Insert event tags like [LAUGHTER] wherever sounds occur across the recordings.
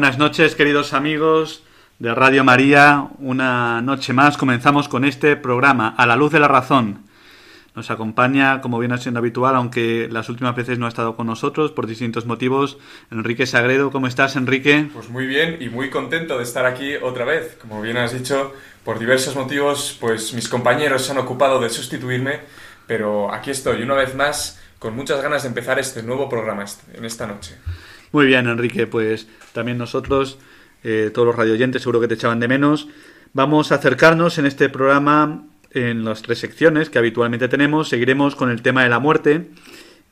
Buenas noches, queridos amigos de Radio María. Una noche más comenzamos con este programa, A la Luz de la Razón. Nos acompaña, como viene siendo habitual, aunque las últimas veces no ha estado con nosotros por distintos motivos, Enrique Sagredo. ¿Cómo estás, Enrique? Pues muy bien y muy contento de estar aquí otra vez. Como bien has dicho, por diversos motivos, pues mis compañeros se han ocupado de sustituirme, pero aquí estoy una vez más con muchas ganas de empezar este nuevo programa en esta noche. Muy bien, Enrique, pues también nosotros, eh, todos los radioyentes, seguro que te echaban de menos. Vamos a acercarnos en este programa en las tres secciones que habitualmente tenemos. Seguiremos con el tema de la muerte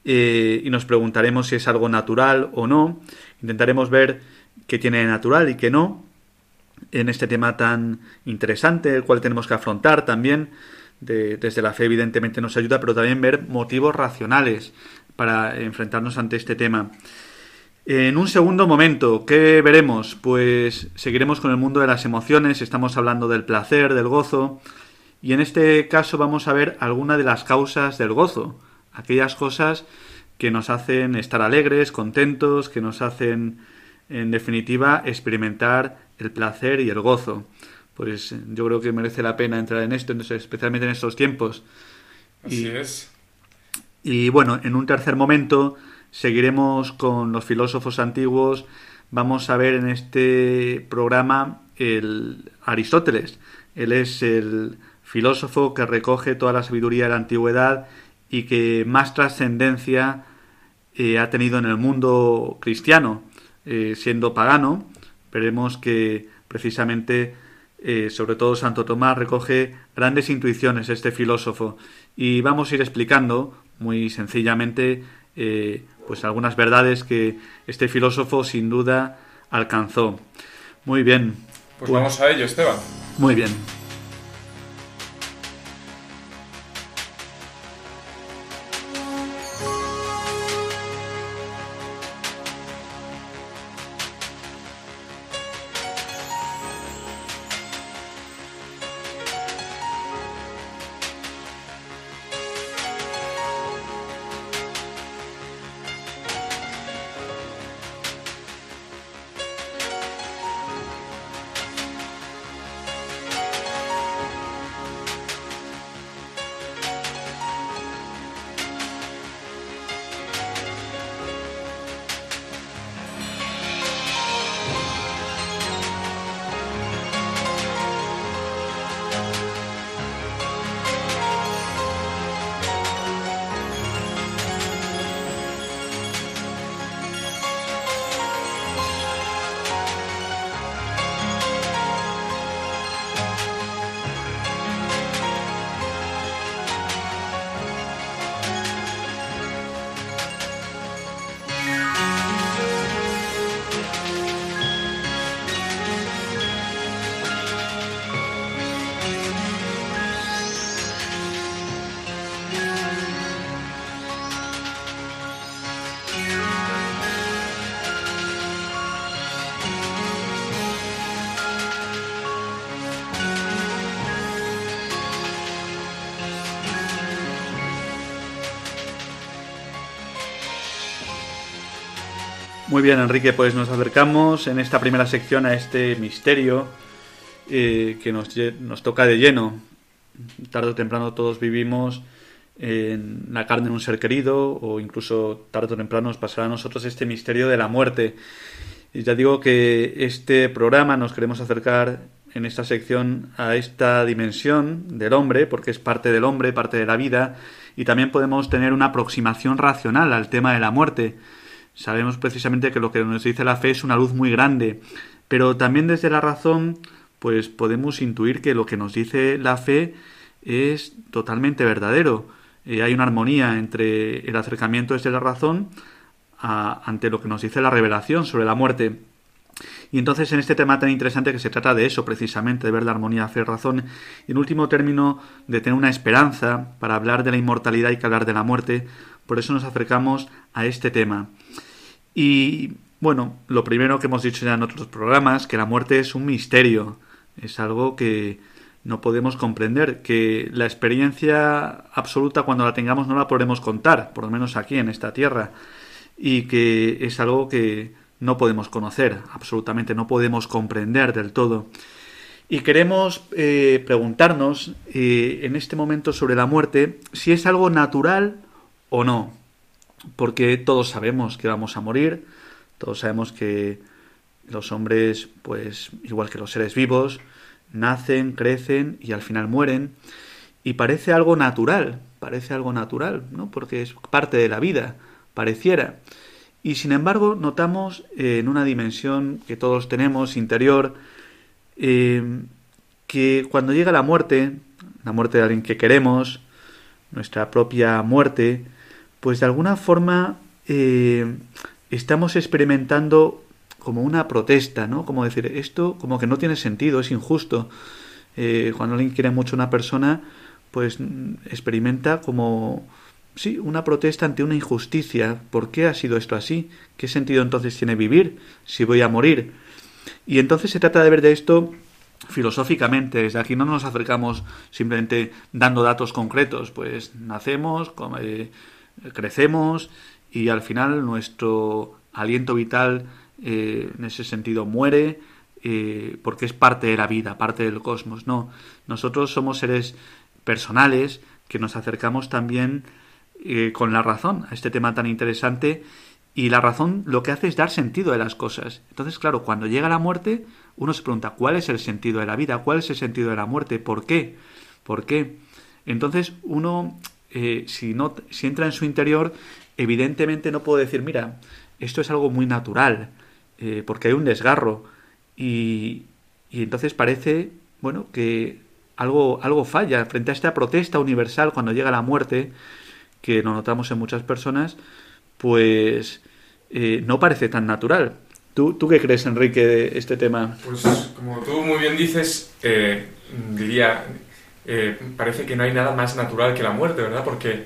eh, y nos preguntaremos si es algo natural o no. Intentaremos ver qué tiene de natural y qué no en este tema tan interesante, el cual tenemos que afrontar también. desde la fe evidentemente nos ayuda, pero también ver motivos racionales para enfrentarnos ante este tema. En un segundo momento, ¿qué veremos? Pues seguiremos con el mundo de las emociones, estamos hablando del placer, del gozo, y en este caso vamos a ver algunas de las causas del gozo, aquellas cosas que nos hacen estar alegres, contentos, que nos hacen, en definitiva, experimentar el placer y el gozo. Pues yo creo que merece la pena entrar en esto, especialmente en estos tiempos. Así es. Y bueno, en un tercer momento Seguiremos con los filósofos antiguos. Vamos a ver en este programa el Aristóteles. Él es el filósofo que recoge toda la sabiduría de la antigüedad y que más trascendencia eh, ha tenido en el mundo cristiano, eh, siendo pagano. Veremos que precisamente, eh, sobre todo Santo Tomás, recoge grandes intuiciones este filósofo. Y vamos a ir explicando muy sencillamente pues algunas verdades que este filósofo sin duda alcanzó. Muy bien. Pues, pues vamos a ello, Esteban. Muy bien. Muy bien, Enrique, pues nos acercamos en esta primera sección a este misterio eh, que nos, nos, toca de lleno. Tarde o temprano todos vivimos en la carne de un ser querido o incluso tarde o temprano nos pasará a nosotros este misterio de la muerte. Y ya digo que este programa nos queremos acercar en esta sección a esta dimensión del hombre, porque es parte del hombre, parte de la vida, y también podemos tener una aproximación racional al tema de la muerte Sabemos precisamente que lo que nos dice la fe es una luz muy grande, pero también desde la razón, pues podemos intuir que lo que nos dice la fe es totalmente verdadero. Eh, hay una armonía entre el acercamiento desde la razón ante lo que nos dice la revelación sobre la muerte. Y entonces en este tema tan interesante que se trata de eso, precisamente, de ver la armonía fe-razón, y en último término, de tener una esperanza para hablar de la inmortalidad y que hablar de la muerte, por eso nos acercamos a este tema. Y bueno, lo primero que hemos dicho ya en otros programas, que la muerte es un misterio, es algo que no podemos comprender, que la experiencia absoluta cuando la tengamos no la podremos contar, por lo menos aquí en esta tierra, y que es algo que no podemos conocer, absolutamente no podemos comprender del todo. Y queremos eh, preguntarnos eh, en este momento sobre la muerte si es algo natural o no, porque todos sabemos que vamos a morir, todos sabemos que los hombres, pues igual que los seres vivos, nacen, crecen y al final mueren. Y parece algo natural, parece algo natural, ¿no? Porque es parte de la vida, pareciera. Y sin embargo, notamos eh, en una dimensión que todos tenemos interior, eh, que cuando llega la muerte, la muerte de alguien que queremos, nuestra propia muerte, pues de alguna forma eh, estamos experimentando como una protesta, ¿no? Como decir, esto como que no tiene sentido, es injusto. Eh, cuando alguien quiere mucho a una persona, pues mm, experimenta como, sí, una protesta ante una injusticia. ¿Por qué ha sido esto así? ¿Qué sentido entonces tiene vivir si voy a morir? Y entonces se trata de ver de esto filosóficamente. Desde aquí no nos acercamos simplemente dando datos concretos, pues nacemos, eh, crecemos y al final nuestro aliento vital eh, en ese sentido muere, eh, porque es parte de la vida, parte del cosmos. No, nosotros somos seres personales que nos acercamos también eh, con la razón a este tema tan interesante y la razón lo que hace es dar sentido a las cosas. Entonces, claro, cuando llega la muerte, uno se pregunta, ¿cuál es el sentido de la vida? ¿Cuál es el sentido de la muerte? ¿Por qué? ¿Por qué? Entonces, uno, si, no, si entra en su interior, evidentemente no puede decir, mira, esto es algo muy natural, eh, porque hay un desgarro y, y, entonces parece, bueno, que algo, algo falla frente a esta protesta universal cuando llega la muerte, que lo notamos en muchas personas, pues eh, no parece tan natural. ¿Tú, ¿Tú qué crees, Enrique, de este tema? Pues como tú muy bien dices, eh, diría, parece que no hay nada más natural que la muerte, ¿verdad? Porque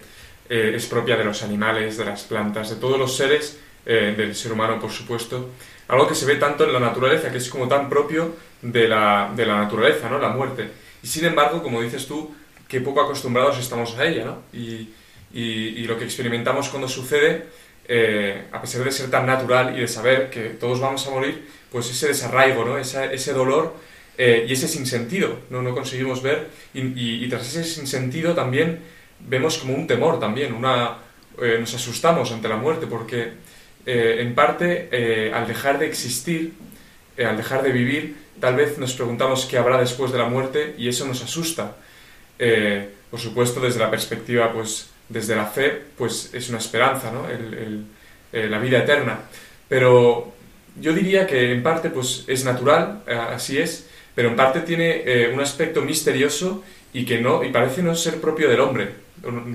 es propia de los animales, de las plantas, de todos los seres, del ser humano, por supuesto algo que se ve tanto en la naturaleza, que es como tan propio de la, de la naturaleza, ¿no? La muerte. Y sin embargo, como dices tú, que poco acostumbrados estamos a ella, ¿no? Y, y, lo que experimentamos cuando sucede, eh, a pesar de ser tan natural y de saber que todos vamos a morir, pues ese desarraigo, ¿no? Ese dolor eh, y ese sinsentido, ¿no? No conseguimos ver. Y, y, tras ese sinsentido también vemos como un temor también, una... Eh, nos asustamos ante la muerte porque eh, en parte, eh, al dejar de existir, eh, al dejar de vivir, tal vez nos preguntamos qué habrá después de la muerte y eso nos asusta. por supuesto, desde la perspectiva, pues, desde la fe, pues es una esperanza, ¿no? la vida eterna. Pero yo diría que en parte, pues, es natural, así es, pero en parte tiene un aspecto misterioso y que no, y parece no ser propio del hombre,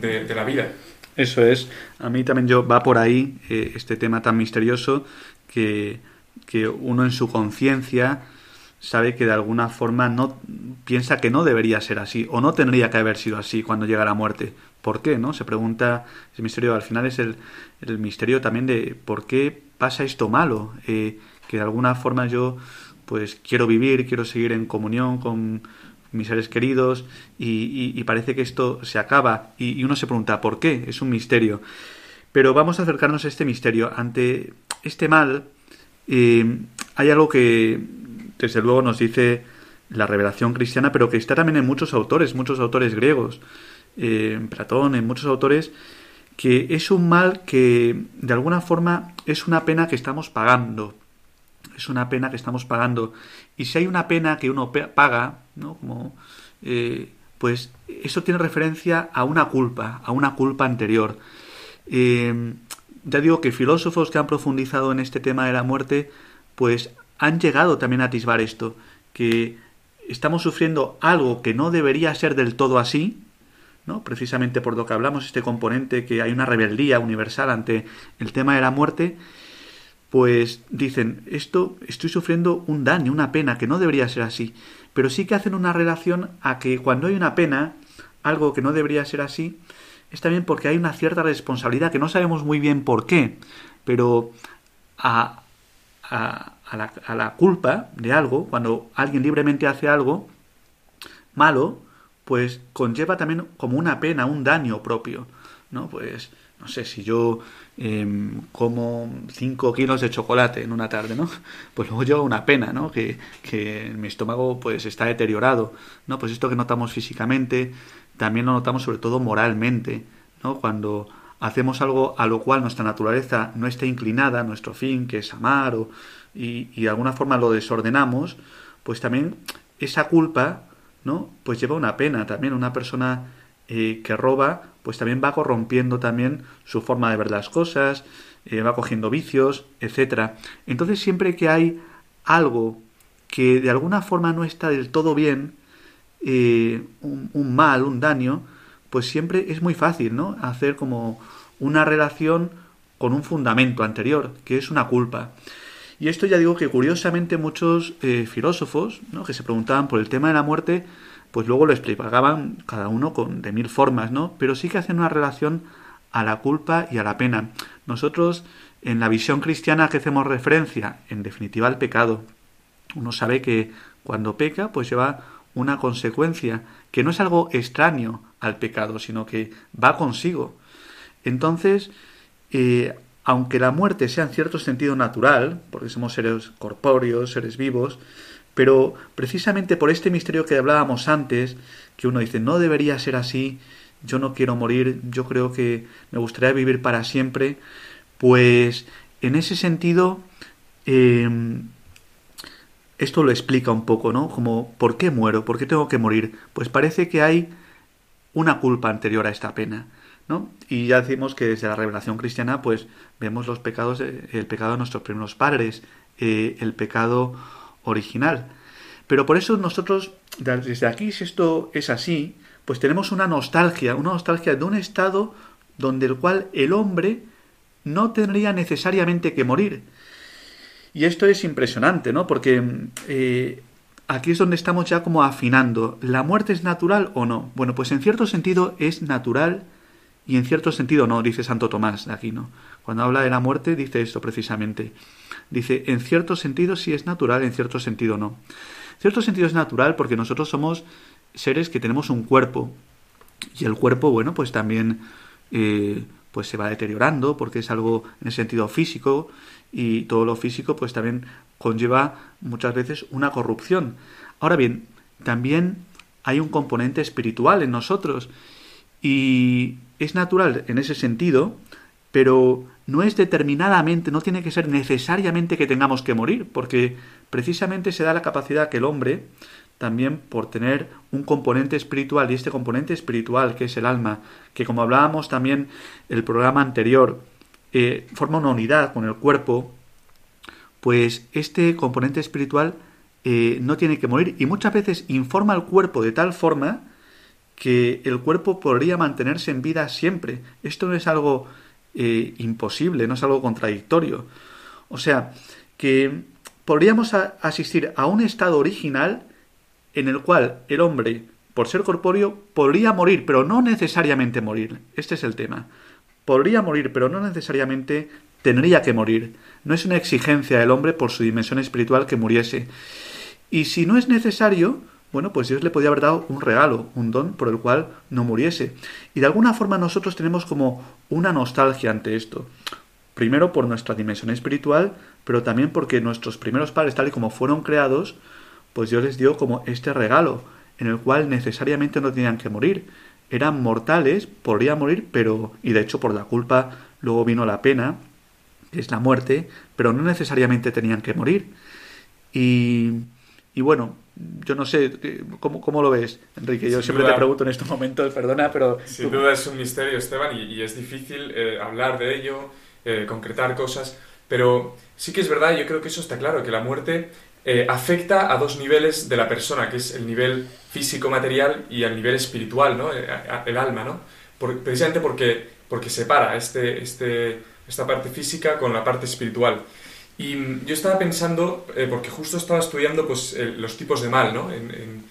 de la vida. Eso es. A mí también yo va por ahí eh, este tema tan misterioso que, que uno en su conciencia sabe que de alguna forma no piensa que no debería ser así o no tendría que haber sido así cuando llega la muerte. ¿Por qué? ¿No? Se pregunta ese misterio. Al final es el, el misterio también de por qué pasa esto malo. Eh, que de alguna forma yo pues quiero vivir, quiero seguir en comunión con, mis seres queridos y, parece que esto se acaba y, uno se pregunta ¿por qué? Es un misterio. Pero vamos a acercarnos a este misterio. Ante este mal eh, hay algo que desde luego nos dice la revelación cristiana, pero que está también en muchos autores, muchos autores griegos, eh, en Platón, en muchos autores, que es un mal que de alguna forma es una pena que estamos pagando. Es una pena que estamos pagando. Y si hay una pena que uno paga, ¿no? Como, eh, pues eso tiene referencia a una culpa, a una culpa anterior. Eh, ya digo que filósofos que han profundizado en este tema de la muerte, pues han llegado también a atisbar esto, que estamos sufriendo algo que no debería ser del todo así, ¿no? Precisamente por lo que hablamos, este componente que hay una rebeldía universal ante el tema de la muerte, pues dicen, esto estoy sufriendo un daño, una pena, que no debería ser así. Pero sí que hacen una relación a que cuando hay una pena, algo que no debería ser así, es también porque hay una cierta responsabilidad, que no sabemos muy bien por qué, pero a, a, la, a la culpa de algo, cuando alguien libremente hace algo malo, pues conlleva también como una pena, un daño propio, ¿no? Pues no sé, si yo em, como 5 kilos de chocolate en una tarde, ¿no? [LAUGHS] Pues luego lleva una pena, ¿no? Que, que mi estómago pues está deteriorado, ¿no? Pues esto que notamos físicamente, también lo notamos sobre todo moralmente, ¿no? Cuando hacemos algo a lo cual nuestra naturaleza no está inclinada, nuestro fin, que es amar, o, y, y de alguna forma lo desordenamos, pues también esa culpa, ¿no? Pues lleva una pena también, una persona eh, que roba, pues también va corrompiendo también su forma de ver las cosas, eh, va cogiendo vicios, etcétera. Entonces siempre que hay algo que de alguna forma no está del todo bien, eh, un, mal, un daño, pues siempre es muy fácil, ¿no? Hacer como una relación con un fundamento anterior, que es una culpa. Y esto ya digo que curiosamente muchos filósofos, ¿no? que se preguntaban por el tema de la muerte, pues luego lo explicaban cada uno con, de mil formas, ¿no? Pero sí que hacen una relación a la culpa y a la pena. Nosotros, en la visión cristiana que hacemos referencia, en definitiva al pecado, uno sabe que cuando peca, pues lleva una consecuencia que no es algo extraño al pecado, sino que va consigo. Entonces, eh, aunque la muerte sea en cierto sentido natural, porque somos seres corpóreos, seres vivos, pero precisamente por este misterio que hablábamos antes, que uno dice, no debería ser así, yo no quiero morir, yo creo que me gustaría vivir para siempre, pues en ese sentido, em, esto lo explica un poco, ¿no? Como, ¿por qué muero? ¿Por qué tengo que morir? Pues parece que hay una culpa anterior a esta pena, ¿no? Y ya decimos que desde la revelación cristiana, pues vemos los pecados, el pecado de nuestros primeros padres, eh, el pecado original. Pero por eso nosotros, desde aquí, si esto es así, pues tenemos una nostalgia, una nostalgia de un estado donde el cual el hombre no tendría necesariamente que morir. Y esto es impresionante, ¿no? Porque eh, aquí es donde estamos ya como afinando. ¿La muerte es natural o no? Bueno, pues en cierto sentido es natural y en cierto sentido no, dice Santo Tomás de aquí, ¿no? Cuando habla de la muerte dice esto precisamente. Dice, en cierto sentido sí es natural, en cierto sentido no. En cierto sentido es natural porque nosotros somos seres que tenemos un cuerpo y el cuerpo, bueno, pues también eh, pues se va deteriorando porque es algo en el sentido físico y todo lo físico pues también conlleva muchas veces una corrupción. Ahora bien, también hay un componente espiritual en nosotros y es natural en ese sentido, pero no es determinadamente, no tiene que ser necesariamente que tengamos que morir, porque precisamente se da la capacidad que el hombre, también por tener un componente espiritual, y este componente espiritual que es el alma, que como hablábamos también el programa anterior, eh, forma una unidad con el cuerpo, pues este componente espiritual eh, no tiene que morir y muchas veces informa al cuerpo de tal forma que el cuerpo podría mantenerse en vida siempre. Esto no es algo eh, imposible, no es algo contradictorio. O sea, que podríamos asistir a un estado original en el cual el hombre, por ser corpóreo, podría morir, pero no necesariamente morir. Este es el tema. Podría morir, pero no necesariamente tendría que morir. No es una exigencia del hombre por su dimensión espiritual que muriese. Y si no es necesario, bueno, pues Dios le podía haber dado un regalo, un don por el cual no muriese. Y de alguna forma nosotros tenemos como una nostalgia ante esto. Primero por nuestra dimensión espiritual, pero también porque nuestros primeros padres, tal y como fueron creados, pues Dios les dio como este regalo, en el cual necesariamente no tenían que morir. Eran mortales, podrían morir, pero, y de hecho por la culpa luego vino la pena, que es la muerte, pero no necesariamente tenían que morir. Y, y bueno, yo no sé, ¿cómo, cómo lo ves, Enrique? Yo siempre te pregunto en estos momentos, perdona, pero... Sin duda es un misterio, Esteban, y, es difícil eh, hablar de ello, concretar cosas, pero sí que es verdad, yo creo que eso está claro, que la muerte afecta a dos niveles de la persona, que es el nivel físico-material y el nivel espiritual, ¿no? el alma, ¿no? precisamente porque, porque separa este, este, esta parte física con la parte espiritual. Y yo estaba pensando, eh, porque justo estaba estudiando pues, los tipos de mal, ¿no? En,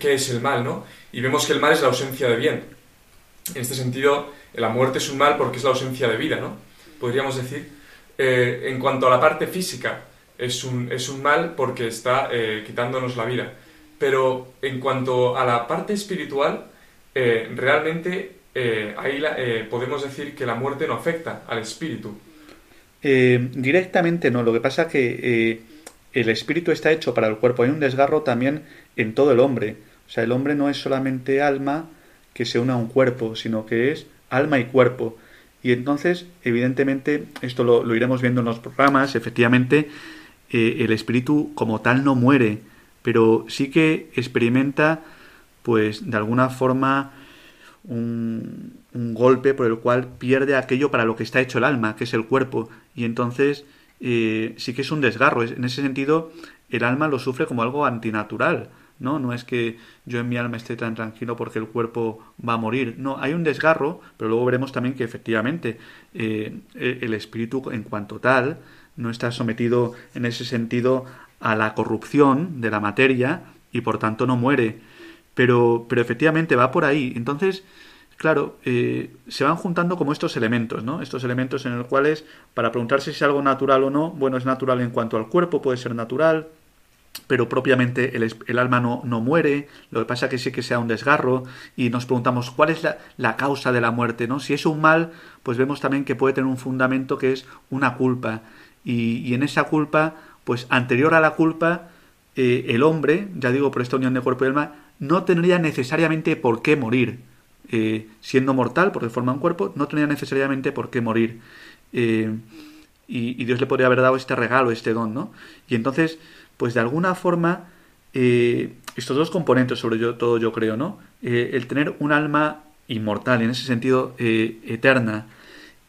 qué, es el mal, ¿no? Y vemos que el mal es la ausencia de bien. En este sentido, la muerte es un mal porque es la ausencia de vida, ¿no? Podríamos decir. Eh, en cuanto a la parte física, es un, es un mal porque está eh, quitándonos la vida. Pero en cuanto a la parte espiritual, realmente ahí podemos decir que la muerte no afecta al espíritu. Eh, directamente no, lo que pasa es que eh, el espíritu está hecho para el cuerpo. Hay un desgarro también en todo el hombre. O sea, el hombre no es solamente alma que se une a un cuerpo, sino que es alma y cuerpo. Y entonces, evidentemente, esto lo, iremos viendo en los programas, efectivamente, eh, el espíritu como tal no muere, pero sí que experimenta, pues, de alguna forma, un, un golpe por el cual pierde aquello para lo que está hecho el alma, que es el cuerpo. Y entonces eh, sí que es un desgarro. En ese sentido, el alma lo sufre como algo antinatural. ¿no? No es que yo en mi alma esté tan tranquilo porque el cuerpo va a morir. No, hay un desgarro, pero luego veremos también que efectivamente eh, el espíritu en cuanto tal no está sometido en ese sentido a la corrupción de la materia y por tanto no muere. Pero, pero efectivamente va por ahí. Entonces, claro, eh, se van juntando como estos elementos, ¿no? Estos elementos en los cuales, para preguntarse si es algo natural o no, bueno, es natural en cuanto al cuerpo, puede ser natural, pero propiamente el, alma no, muere, lo que pasa que sí que sea un desgarro, y nos preguntamos cuál es la, causa de la muerte, ¿no? Si es un mal, pues vemos también que puede tener un fundamento que es una culpa, y, en esa culpa, pues anterior a la culpa, eh, el hombre, ya digo por esta unión de cuerpo y alma, no tendría necesariamente por qué morir eh, siendo mortal, porque forma un cuerpo, no tenía necesariamente por qué morir. Eh, y, Dios le podría haber dado este regalo, este don, ¿no? Y entonces, pues de alguna forma, eh, estos dos componentes, sobre todo yo creo, ¿no? el tener un alma inmortal, en ese sentido eterna,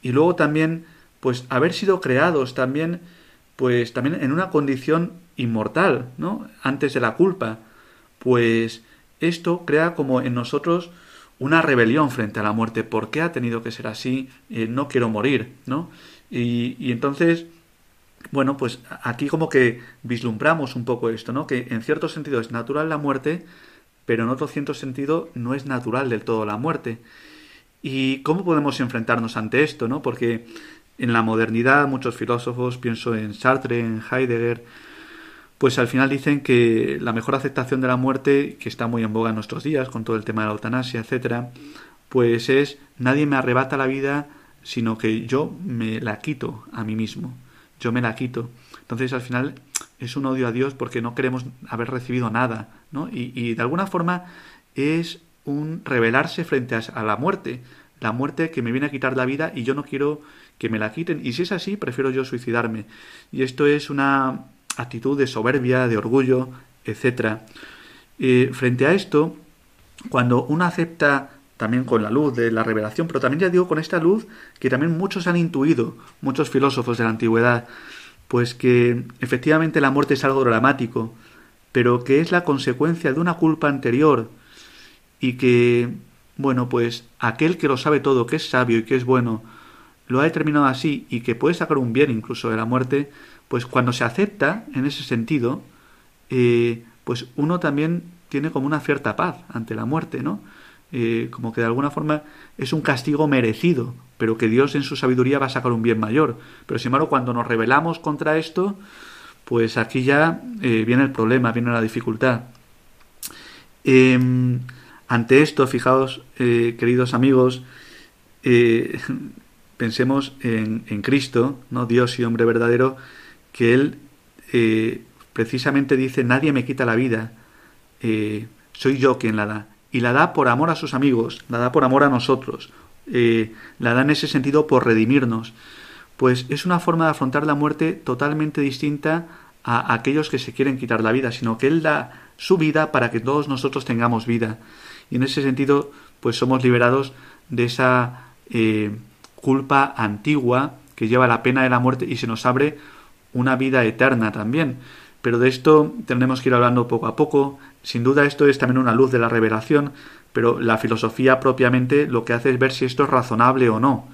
y luego también, pues haber sido creados también, pues también en una condición inmortal, ¿no? Antes de la culpa, pues esto crea como en nosotros una rebelión frente a la muerte. ¿Por qué ha tenido que ser así? Eh, no quiero morir, ¿no? Y, y, entonces, bueno, pues aquí como que vislumbramos un poco esto, ¿no? Que en cierto sentido es natural la muerte, pero en otro cierto sentido no es natural del todo la muerte. ¿Y cómo podemos enfrentarnos ante esto, no? Porque en la modernidad muchos filósofos, pienso en Sartre, en Heidegger, pues al final dicen que la mejor aceptación de la muerte, que está muy en boga en nuestros días, con todo el tema de la eutanasia, etcétera, pues es nadie me arrebata la vida, sino que yo me la quito a mí mismo. Yo me la quito. Entonces al final es un odio a Dios porque no queremos haber recibido nada, ¿no? Y, y de alguna forma es un rebelarse frente a la muerte. La muerte que me viene a quitar la vida y yo no quiero que me la quiten. Y si es así, prefiero yo suicidarme. Y esto es una actitud de soberbia, de orgullo, etc. frente a esto, cuando uno acepta también con la luz de la revelación, pero también ya digo con esta luz que también muchos han intuido, muchos filósofos de la antigüedad, pues que efectivamente la muerte es algo dramático, pero que es la consecuencia de una culpa anterior y que, bueno, pues aquel que lo sabe todo, que es sabio y que es bueno, lo ha determinado así y que puede sacar un bien incluso de la muerte, pues cuando se acepta en ese sentido, eh, pues uno también tiene como una cierta paz ante la muerte, ¿no? Eh, como que de alguna forma es un castigo merecido, pero que Dios en su sabiduría va a sacar un bien mayor. Pero sin embargo, cuando nos rebelamos contra esto, pues aquí ya eh, viene el problema, viene la dificultad. Em, ante esto, fijaos, queridos amigos, [LAUGHS] pensemos en, en, Cristo, ¿no? Dios y hombre verdadero, que él eh, precisamente dice, nadie me quita la vida, eh, soy yo quien la da. Y la da por amor a sus amigos, la da por amor a nosotros, eh, la da en ese sentido por redimirnos. Pues es una forma de afrontar la muerte totalmente distinta a aquellos que se quieren quitar la vida, sino que Él da su vida para que todos nosotros tengamos vida. Y en ese sentido, pues somos liberados de esa culpa antigua que lleva la pena de la muerte y se nos abre una vida eterna también. Pero de esto tendremos que ir hablando poco a poco. Sin duda esto es también una luz de la revelación, pero la filosofía propiamente lo que hace es ver si esto es razonable o no.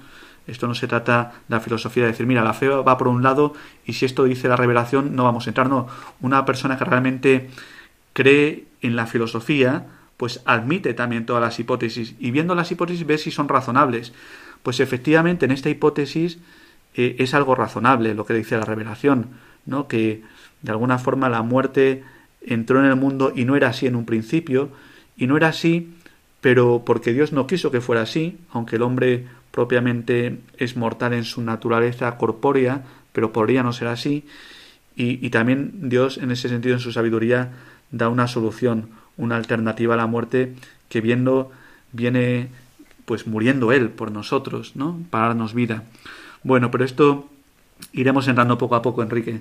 Esto no se trata de la filosofía de decir, mira, la fe va por un lado y si esto dice la revelación no vamos a entrar. No, una persona que realmente cree en la filosofía, pues admite también todas las hipótesis y viendo las hipótesis ve si son razonables. Pues efectivamente en esta hipótesis eh, es algo razonable lo que dice la revelación, ¿no? Que de alguna forma la muerte entró en el mundo y no era así en un principio, y no era así, pero porque Dios no quiso que fuera así, aunque el hombre propiamente es mortal en su naturaleza corpórea, pero podría no ser así, y, y también Dios en ese sentido en su sabiduría da una solución, una alternativa a la muerte que viendo viene pues muriendo él por nosotros, ¿no? Para darnos vida. Bueno, pero esto iremos entrando poco a poco, Enrique.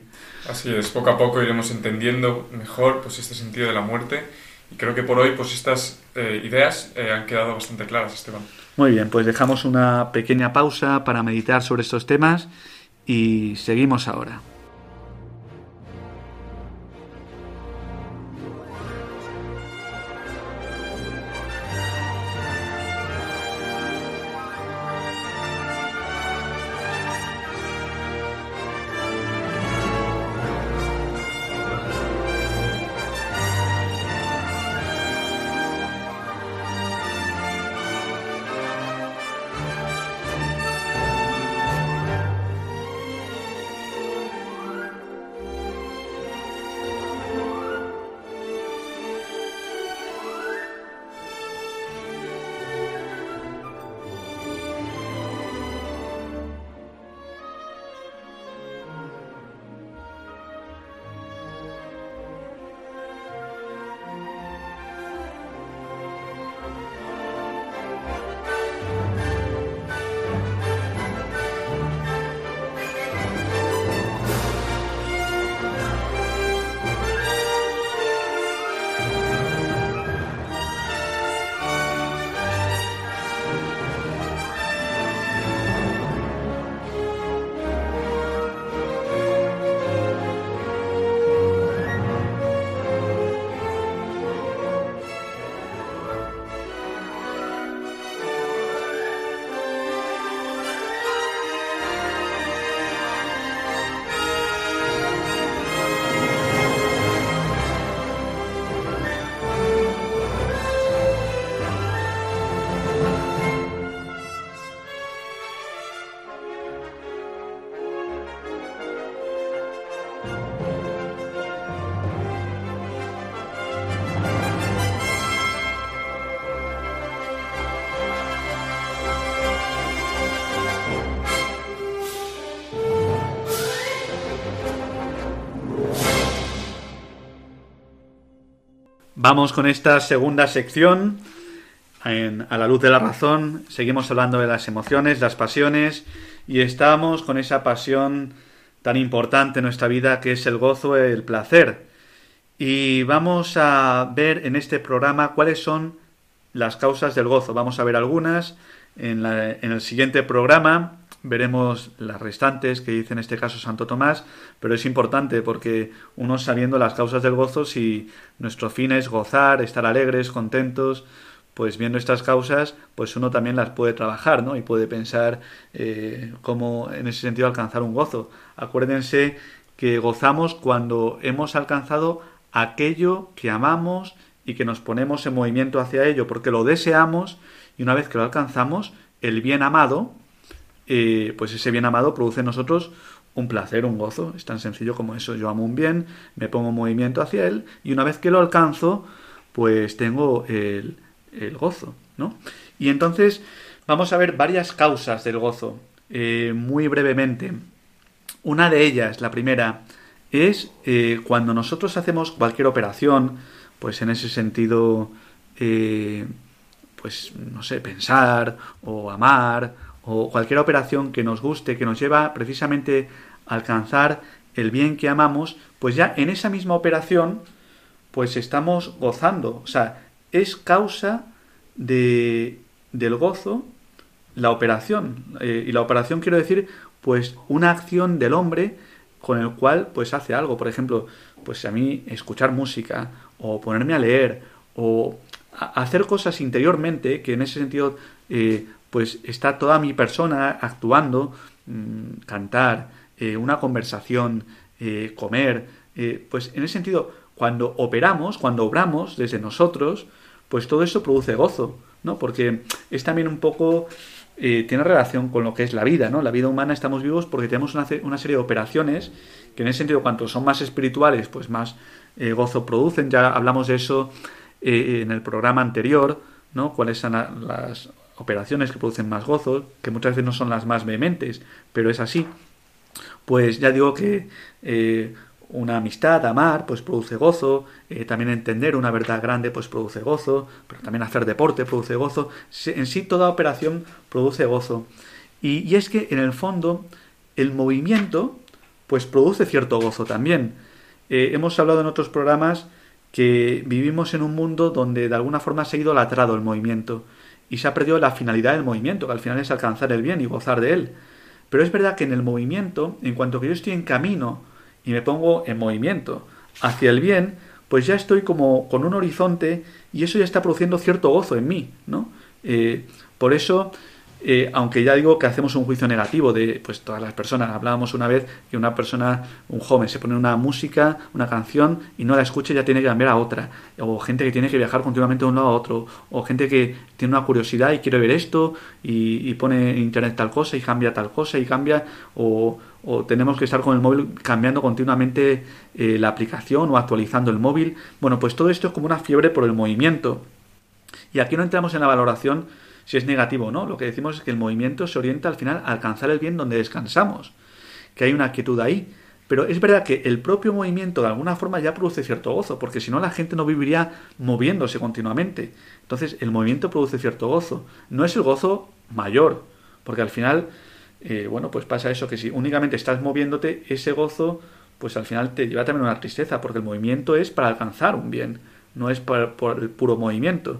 Así es, poco a poco iremos entendiendo mejor pues este sentido de la muerte y creo que por hoy pues estas eh, ideas eh, han quedado bastante claras, Esteban. Muy bien, pues dejamos una pequeña pausa para meditar sobre estos temas y seguimos ahora. Vamos con esta segunda sección. a la luz de la razón, seguimos hablando de las emociones, las pasiones, y estamos con esa pasión tan importante en nuestra vida que es el gozo, el placer. Y vamos a ver en este programa cuáles son las causas del gozo. Vamos a ver algunas. En, el siguiente programa veremos las restantes que dice en este caso Santo Tomás, pero es importante porque uno sabiendo las causas del gozo, si nuestro fin es gozar, estar alegres, contentos, pues viendo estas causas, pues uno también las puede trabajar, ¿no? Y puede pensar eh, cómo en ese sentido alcanzar un gozo. Acuérdense que gozamos cuando hemos alcanzado aquello que amamos y que nos ponemos en movimiento hacia ello, porque lo deseamos y una vez que lo alcanzamos, el bien amado, eh, pues ese bien amado produce en nosotros un placer, un gozo. Es tan sencillo como eso. Yo amo un bien, me pongo en movimiento hacia él y una vez que lo alcanzo, pues tengo el, gozo, ¿no? Y entonces vamos a ver varias causas del gozo, eh, muy brevemente. Una de ellas, la primera, es eh, cuando nosotros hacemos cualquier operación, pues en ese sentido, pues no sé, pensar o amar o cualquier operación que nos guste, que nos lleva precisamente a alcanzar el bien que amamos, pues ya en esa misma operación, pues estamos gozando. O sea, es causa de, del gozo la operación. Eh, y la operación quiero decir pues una acción del hombre con el cual pues hace algo. Por ejemplo, pues a mí escuchar música o ponerme a leer o hacer cosas interiormente que en ese sentido eh, pues está toda mi persona actuando, mm, cantar, eh, una conversación, eh, comer, pues en ese sentido cuando operamos, cuando obramos desde nosotros, pues todo eso produce gozo, ¿no? Porque es también un poco eh, tiene relación con lo que es la vida, ¿no? La vida humana estamos vivos porque tenemos una, una serie de operaciones que en ese sentido, cuanto son más espirituales, pues más eh, gozo producen. Ya hablamos de eso eh, en el programa anterior, ¿no? Cuáles son las operaciones que producen más gozo, que muchas veces no son las más vehementes, pero es así. Pues ya digo que una amistad, amar, pues produce gozo, eh, también entender una verdad grande, pues produce gozo, pero también hacer deporte produce gozo, en sí toda operación produce gozo. Y, es que en el fondo el movimiento, pues produce cierto gozo también. Eh, hemos hablado en otros programas que vivimos en un mundo donde de alguna forma se ha idolatrado el movimiento y se ha perdido la finalidad del movimiento, que al final es alcanzar el bien y gozar de él. Pero es verdad que en el movimiento, en cuanto que yo estoy en camino y me pongo en movimiento hacia el bien, pues ya estoy como con un horizonte y eso ya está produciendo cierto gozo en mí, ¿no? Eh, por eso eh, aunque ya digo que hacemos un juicio negativo de pues todas las personas. Hablábamos una vez que una persona, un joven, se pone una música, una canción y no la escucha y ya tiene que cambiar a otra. O gente que tiene que viajar continuamente de un lado a otro. O gente que tiene una curiosidad y quiere ver esto y, pone en internet tal cosa y cambia tal cosa y cambia. O, tenemos que estar con el móvil cambiando continuamente eh, la aplicación o actualizando el móvil. Bueno, pues todo esto es como una fiebre por el movimiento. Y aquí no entramos en la valoración si es negativo o no. Lo que decimos es que el movimiento se orienta al final a alcanzar el bien donde descansamos, que hay una quietud ahí. Pero es verdad que el propio movimiento de alguna forma ya produce cierto gozo, porque si no la gente no viviría moviéndose continuamente. Entonces el movimiento produce cierto gozo. No es el gozo mayor, porque al final, eh, bueno, pues pasa eso, que si únicamente estás moviéndote, ese gozo, pues al final te lleva también una tristeza, porque el movimiento es para alcanzar un bien, no es por, por el puro movimiento.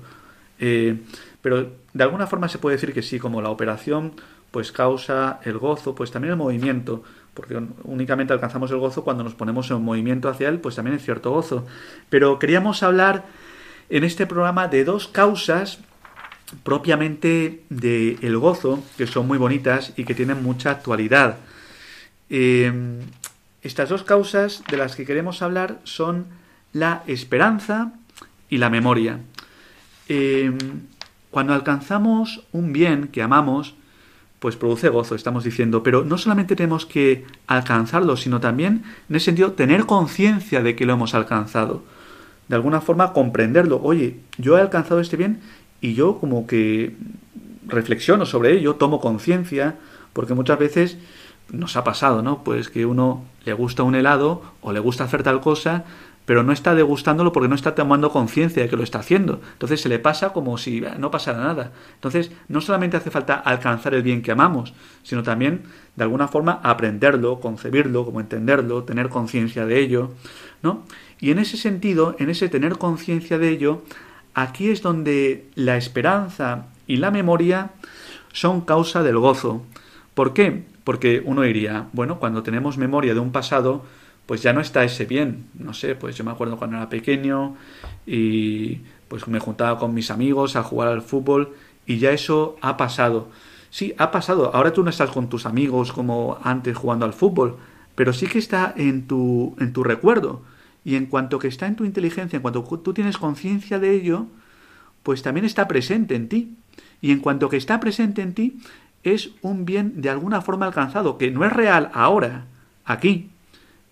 Eh, pero de alguna forma se puede decir que sí, como la operación pues causa el gozo, pues también el movimiento, porque únicamente alcanzamos el gozo cuando nos ponemos en movimiento hacia él, pues también es cierto gozo. Pero queríamos hablar en este programa de dos causas propiamente del gozo, que son muy bonitas y que tienen mucha actualidad. Em, estas dos causas de las que queremos hablar son la esperanza y la memoria. Em, cuando alcanzamos un bien que amamos, pues produce gozo, estamos diciendo, pero no solamente tenemos que alcanzarlo, sino también, en ese sentido, tener conciencia de que lo hemos alcanzado. De alguna forma comprenderlo. Oye, yo he alcanzado este bien y yo como que reflexiono sobre ello, tomo conciencia, porque muchas veces nos ha pasado, ¿no? Pues que uno le gusta un helado o le gusta hacer tal cosa, pero no está degustándolo porque no está tomando conciencia de que lo está haciendo. Entonces se le pasa como si no pasara nada. Entonces no solamente hace falta alcanzar el bien que amamos, sino también de alguna forma aprenderlo, concebirlo, como entenderlo, tener conciencia de ello, ¿no? Y en ese sentido, en ese tener conciencia de ello, aquí es donde la esperanza y la memoria son causa del gozo. ¿Por qué? Porque uno diría, bueno, cuando tenemos memoria de un pasado, pues ya no está ese bien. No sé, pues yo me acuerdo cuando era pequeño y pues me juntaba con mis amigos a jugar al fútbol y ya eso ha pasado. Sí, ha pasado. Ahora tú no estás con tus amigos como antes jugando al fútbol, pero sí que está en tu, en tu recuerdo. Y en cuanto que está en tu inteligencia, en cuanto tú tienes conciencia de ello, pues también está presente en ti. Y en cuanto que está presente en ti, es un bien de alguna forma alcanzado, que no es real ahora, aquí,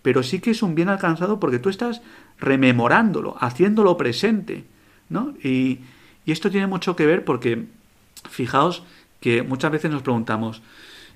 pero sí que es un bien alcanzado porque tú estás rememorándolo, haciéndolo presente, ¿no? Y, esto tiene mucho que ver porque, fijaos que muchas veces nos preguntamos,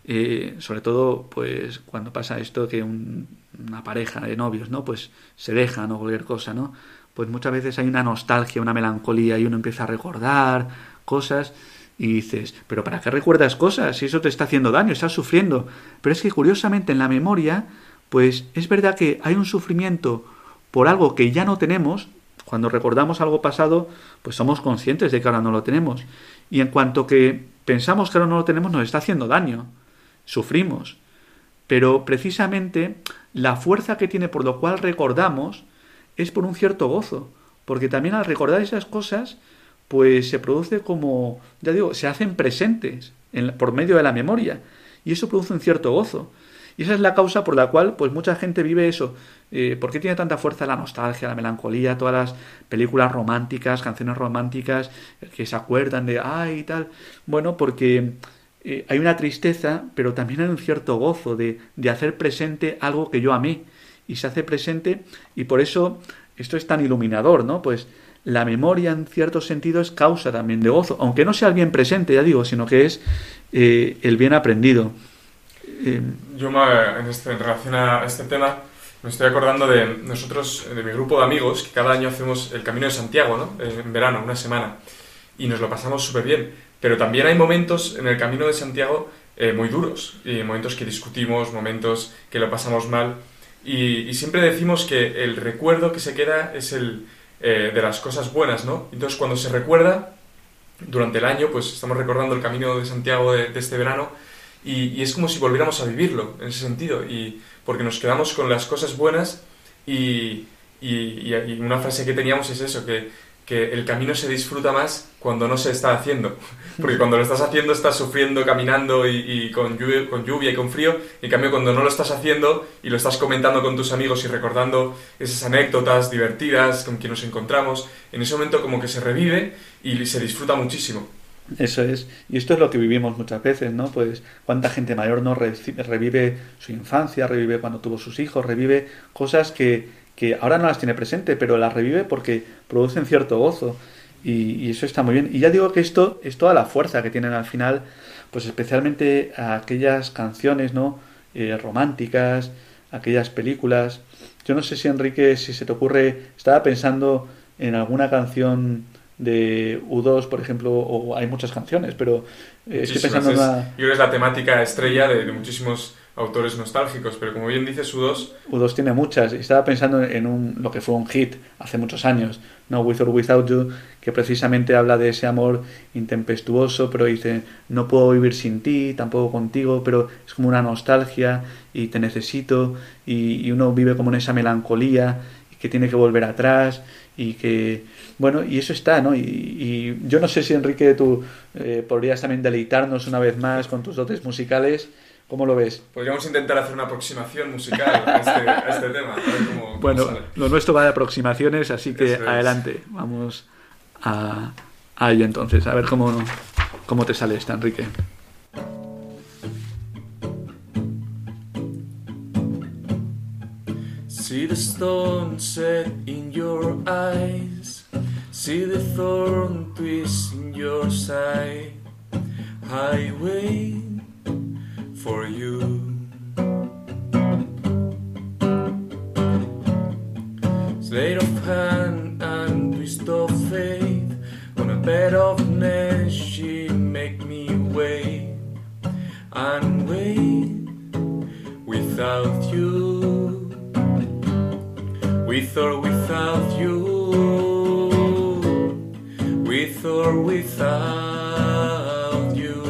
eh, sobre todo, pues, cuando pasa esto que una pareja de novios, ¿no? Pues se dejan o cualquier cosa, ¿no? Pues muchas veces hay una nostalgia, una melancolía y uno empieza a recordar cosas y dices, pero ¿para qué recuerdas cosas? Si eso te está haciendo daño, estás sufriendo. Pero es que curiosamente en la memoria pues es verdad que hay un sufrimiento por algo que ya no tenemos, cuando recordamos algo pasado, pues somos conscientes de que ahora no lo tenemos. Y en cuanto que pensamos que ahora no lo tenemos, nos está haciendo daño. Sufrimos. pero precisamente la fuerza que tiene por lo cual recordamos es por un cierto gozo, porque también al recordar esas cosas, pues se produce como, ya digo, se hacen presentes por medio de la memoria, y eso produce un cierto gozo. Y esa es la causa por la cual pues mucha gente vive eso. Eh, ¿Por qué tiene tanta fuerza la nostalgia, la melancolía, todas las películas románticas, canciones románticas que se acuerdan de ay y tal? Bueno, porque eh, hay una tristeza, pero también hay un cierto gozo de, de hacer presente algo que yo amé. Y se hace presente y por eso esto es tan iluminador, ¿no? Pues la memoria en cierto sentido es causa también de gozo, aunque no sea el bien presente, ya digo, sino que es eh, el bien aprendido. Eh, Yo en, este, en relación a este tema me estoy acordando de nosotros, de mi grupo de amigos, que cada año hacemos el Camino de Santiago, ¿no? En verano, una semana, y nos lo pasamos súper bien. Pero también hay momentos en el Camino de Santiago eh, muy duros, y momentos que discutimos, momentos que lo pasamos mal, y, siempre decimos que el recuerdo que se queda es el eh, de las cosas buenas, ¿no? Entonces cuando se recuerda, durante el año, pues estamos recordando el Camino de Santiago de, este verano, y, es como si volviéramos a vivirlo, en ese sentido, y porque nos quedamos con las cosas buenas y, y, una frase que teníamos es eso, que, que, el camino se disfruta más cuando no se está haciendo, [LAUGHS] porque cuando lo estás haciendo estás sufriendo, caminando y, con, lluvia, con lluvia y con frío, en cambio cuando no lo estás haciendo y lo estás comentando con tus amigos y recordando esas anécdotas divertidas con quien nos encontramos, en ese momento como que se revive y se disfruta muchísimo. Eso es. Y esto es lo que vivimos muchas veces, ¿no? Pues cuánta gente mayor no revive su infancia, revive cuando tuvo sus hijos, revive cosas que, que ahora no las tiene presente, pero las revive porque producen cierto gozo. Y, eso está muy bien. Y ya digo que esto es toda la fuerza que tienen al final, pues especialmente aquellas canciones, ¿no? Eh, románticas, aquellas películas. Yo no sé si Enrique, si se te ocurre, estaba pensando en alguna canción de U2, por ejemplo, o hay muchas canciones, pero eh, estoy pensando en una... Yo creo que es la temática estrella de, muchísimos autores nostálgicos, pero como bien dices, U2... U2 tiene muchas, y estaba pensando en un, lo que fue un hit hace muchos años, ¿no? With or Without You, que precisamente habla de ese amor intempestuoso, pero dice, no puedo vivir sin ti, tampoco contigo, pero es como una nostalgia, y te necesito, y, y uno vive como en esa melancolía, y que tiene que volver atrás, y que bueno y eso está no y, yo no sé si Enrique tú eh, podrías también deleitarnos una vez más con tus dotes musicales ¿Cómo lo ves? Podríamos intentar hacer una aproximación musical a este, este tema. bueno, lo nuestro va de aproximaciones, así que adelante. Vamos a, a ello entonces, a ver cómo, cómo te sale esta, Enrique. See the stone set in your eyes. See the thorn twist in your side. I wait for you. Slate of hand and twist of faith. On a bed of nails, she make me wait and wait without you with or without you, with or without you.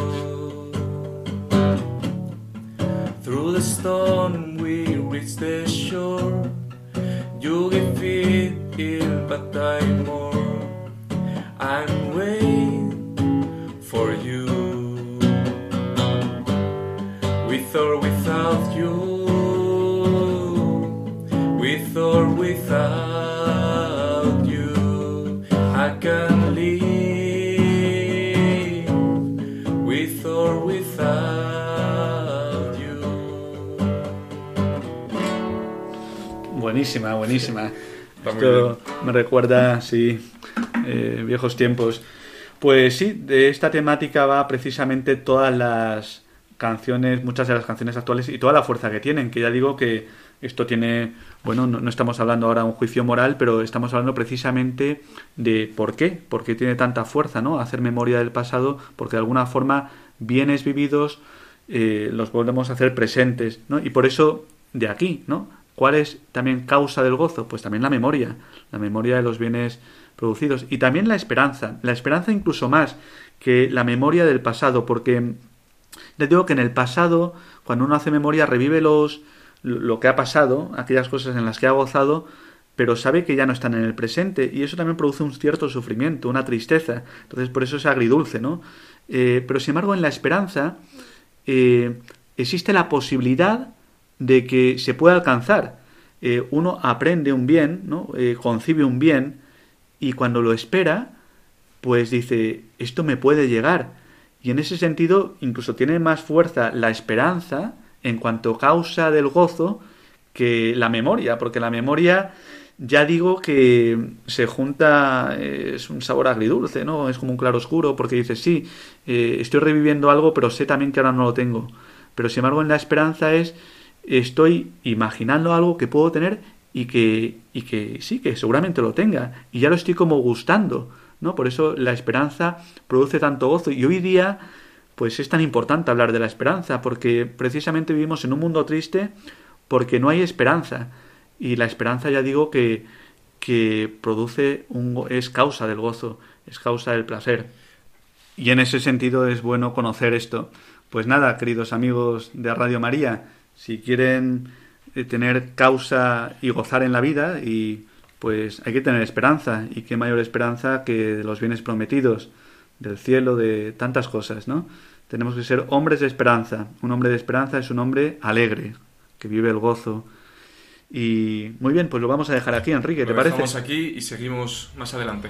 Through the storm we reach the shore. You give it ill, but I more. I'm waiting for you, with or without you with or without Buenísima, buenísima. Esto me recuerda, sí, eh, viejos tiempos. Pues sí, de esta temática va precisamente todas las canciones, muchas de las canciones actuales y toda la fuerza que tienen, que ya digo que esto tiene, bueno, no, estamos hablando ahora de un juicio moral, pero estamos hablando precisamente de por qué, por qué tiene tanta fuerza, ¿no? Hacer memoria del pasado, porque de alguna forma bienes vividos eh, los volvemos a hacer presentes, ¿no? Y por eso, de aquí, ¿no? ¿Cuál es también causa del gozo? Pues también la memoria, la memoria de los bienes producidos y también la esperanza, la esperanza incluso más que la memoria del pasado, porque Ya digo que en el pasado, cuando uno hace memoria, revive los lo que ha pasado, aquellas cosas en las que ha gozado, pero sabe que ya no están en el presente y eso también produce un cierto sufrimiento, una tristeza. Entonces por eso es agridulce, ¿no? Eh, pero sin embargo en la esperanza eh, existe la posibilidad de que se pueda alcanzar. Eh, uno aprende un bien, ¿no? concibe un bien y cuando lo espera, pues dice, esto me puede llegar. Y en ese sentido incluso tiene más fuerza la esperanza en cuanto causa del gozo que la memoria, porque la memoria ya digo que se junta, eh, es un sabor agridulce, ¿no? Es como un claro oscuro, porque dices, sí, eh, estoy reviviendo algo, pero sé también que ahora no lo tengo. Pero sin embargo, en la esperanza es, estoy imaginando algo que puedo tener y que, y que sí, que seguramente lo tenga. Y ya lo estoy como gustando, ¿no? Por eso la esperanza produce tanto gozo. Y hoy día, pues es tan importante hablar de la esperanza, porque precisamente vivimos en un mundo triste porque no hay esperanza y la esperanza ya digo que, que produce un, es causa del gozo, es causa del placer. Y en ese sentido es bueno conocer esto. Pues nada, queridos amigos de Radio María, si quieren eh, tener causa y gozar en la vida, y pues hay que tener esperanza, y qué mayor esperanza que de los bienes prometidos, del cielo, de tantas cosas, ¿no? Tenemos que ser hombres de esperanza. Un hombre de esperanza es un hombre alegre, que vive el gozo, y muy bien, pues lo vamos a dejar aquí, Enrique, ¿te parece? Vamos aquí y seguimos más adelante.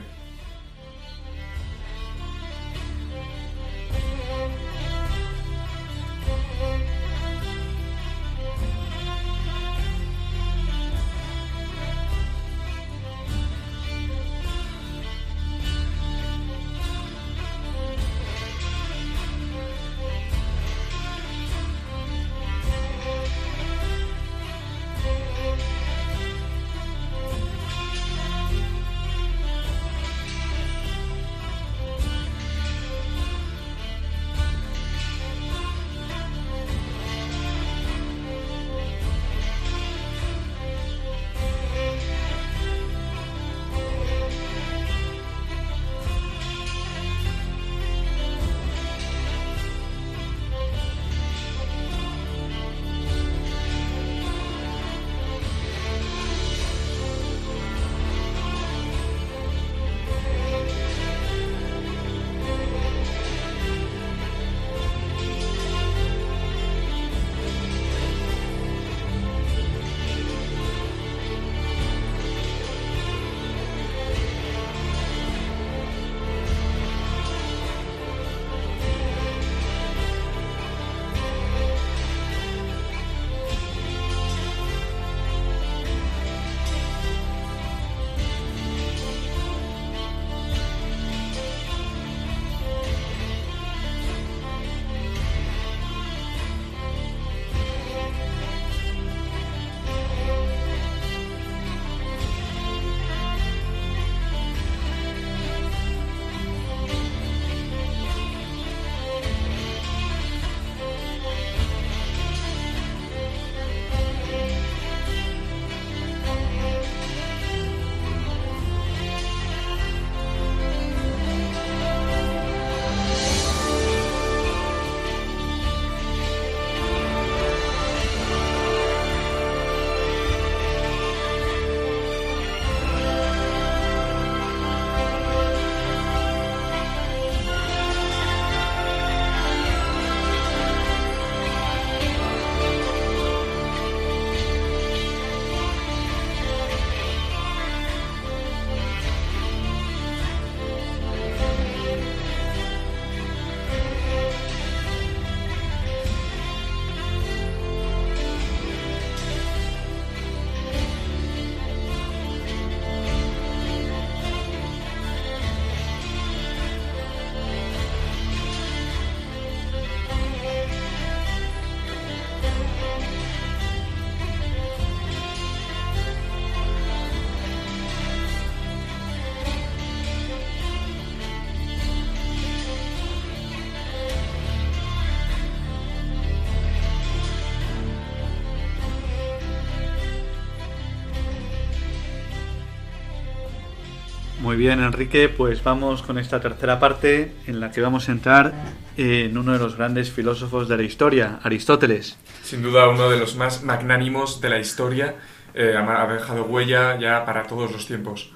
Bien, Enrique, pues vamos con esta tercera parte en la que vamos a entrar en uno de los grandes filósofos de la historia, Aristóteles. Sin duda uno de los más magnánimos de la historia, eh, ha dejado huella ya para todos los tiempos.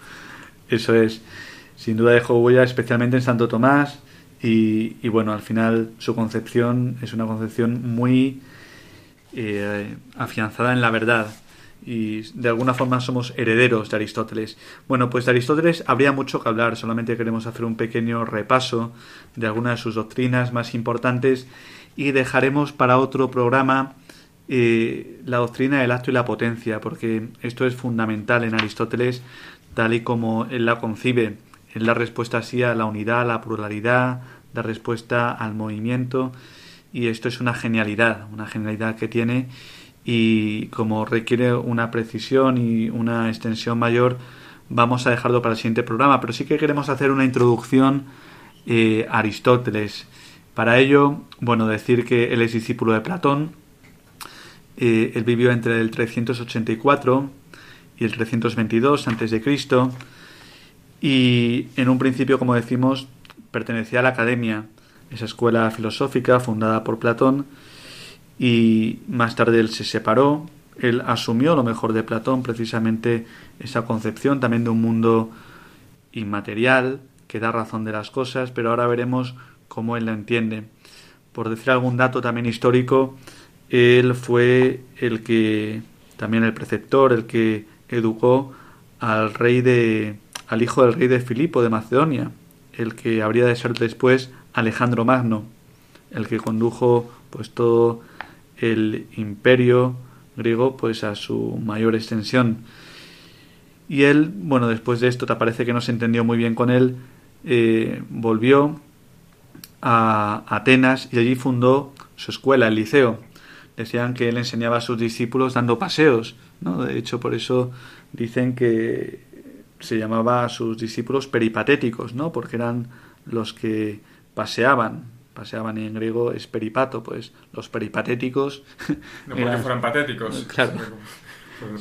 Eso es, sin duda dejó huella especialmente en Santo Tomás y, bueno, al final su concepción es una concepción muy eh, afianzada en la verdad y de alguna forma somos herederos de Aristóteles. Bueno, pues de Aristóteles habría mucho que hablar, solamente queremos hacer un pequeño repaso de algunas de sus doctrinas más importantes y dejaremos para otro programa eh, la doctrina del acto y la potencia, porque esto es fundamental en Aristóteles, tal y como él la concibe. Él la respuesta así a la unidad, a la pluralidad, da respuesta al movimiento, y esto es una genialidad, una genialidad que tiene y como requiere una precisión y una extensión mayor, vamos a dejarlo para el siguiente programa. Pero sí que queremos hacer una introducción eh, a Aristóteles. Para ello, bueno, decir que él es discípulo de Platón. Eh, él vivió entre el 384 y el 322 antes de Cristo y en un principio, como decimos, pertenecía a la Academia, esa escuela filosófica fundada por Platón y más tarde él se separó, él asumió lo mejor de Platón, precisamente esa concepción también de un mundo inmaterial que da razón de las cosas, pero ahora veremos cómo él la entiende. Por decir algún dato también histórico, él fue el que, también el preceptor, el que educó al rey de, al hijo del rey de Filipo de Macedonia, el que habría de ser después Alejandro Magno, el que condujo pues todo el imperio griego pues a su mayor extensión. Y él, bueno, después de esto te parece que no se entendió muy bien con él, eh, volvió a Atenas y allí fundó su escuela, el liceo. Decían que él enseñaba a sus discípulos dando paseos, ¿no? De hecho, por eso dicen que se llamaba a sus discípulos peripatéticos, ¿no? Porque eran los que paseaban, paseaban en griego es peripato, pues los peripatéticos. No porque fueran patéticos. [LAUGHS] Claro.